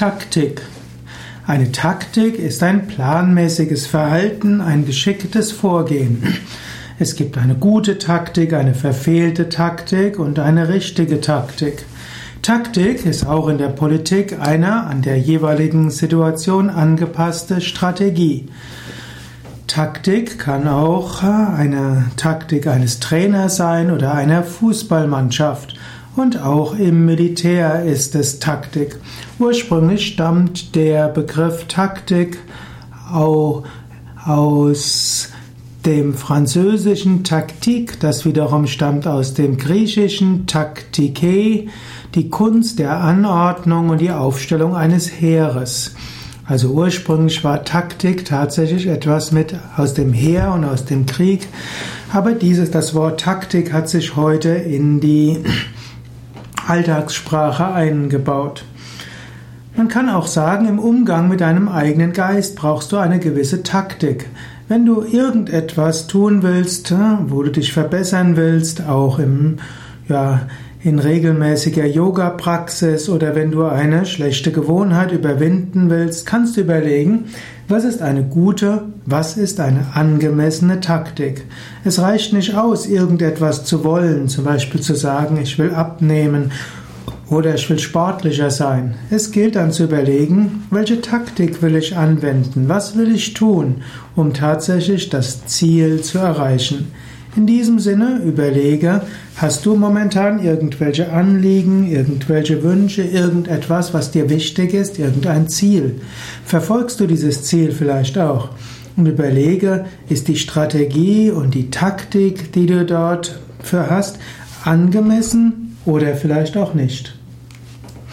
Taktik. Eine Taktik ist ein planmäßiges Verhalten, ein geschicktes Vorgehen. Es gibt eine gute Taktik, eine verfehlte Taktik und eine richtige Taktik. Taktik ist auch in der Politik eine an der jeweiligen Situation angepasste Strategie. Taktik kann auch eine Taktik eines Trainers sein oder einer Fußballmannschaft. Und auch im Militär ist es Taktik. Ursprünglich stammt der Begriff Taktik aus dem französischen Taktik, das wiederum stammt aus dem griechischen Taktike, die Kunst der Anordnung und die Aufstellung eines Heeres. Also ursprünglich war Taktik tatsächlich etwas mit aus dem Heer und aus dem Krieg, aber dieses, das Wort Taktik hat sich heute in die Alltagssprache eingebaut. Man kann auch sagen, im Umgang mit deinem eigenen Geist brauchst du eine gewisse Taktik. Wenn du irgendetwas tun willst, wo du dich verbessern willst, auch im, ja, in regelmäßiger Yoga-Praxis oder wenn du eine schlechte Gewohnheit überwinden willst, kannst du überlegen, was ist eine gute, was ist eine angemessene Taktik. Es reicht nicht aus, irgendetwas zu wollen, zum Beispiel zu sagen, ich will abnehmen oder ich will sportlicher sein. Es gilt dann zu überlegen, welche Taktik will ich anwenden, was will ich tun, um tatsächlich das Ziel zu erreichen. In diesem Sinne überlege, hast du momentan irgendwelche Anliegen, irgendwelche Wünsche, irgendetwas, was dir wichtig ist, irgendein Ziel? Verfolgst du dieses Ziel vielleicht auch? Und überlege, ist die Strategie und die Taktik, die du dort für hast, angemessen oder vielleicht auch nicht?